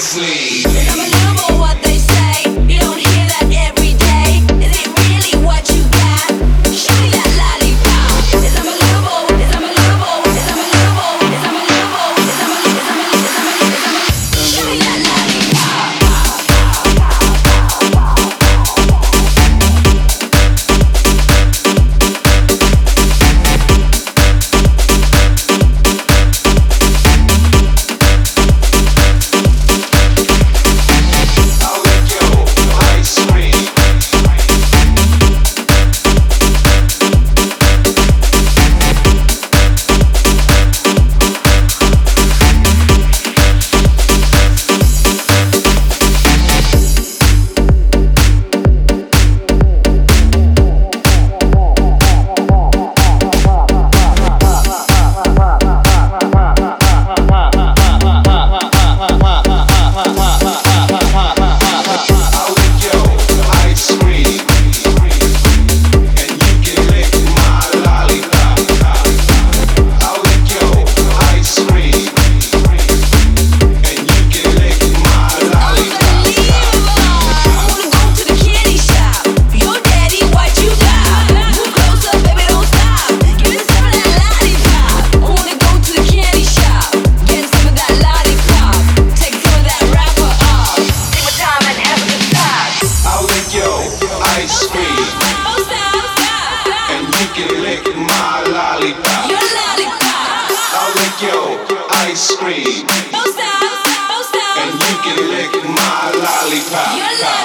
it ice cream. Don't stop, don't stop. And you can lick my lollipop.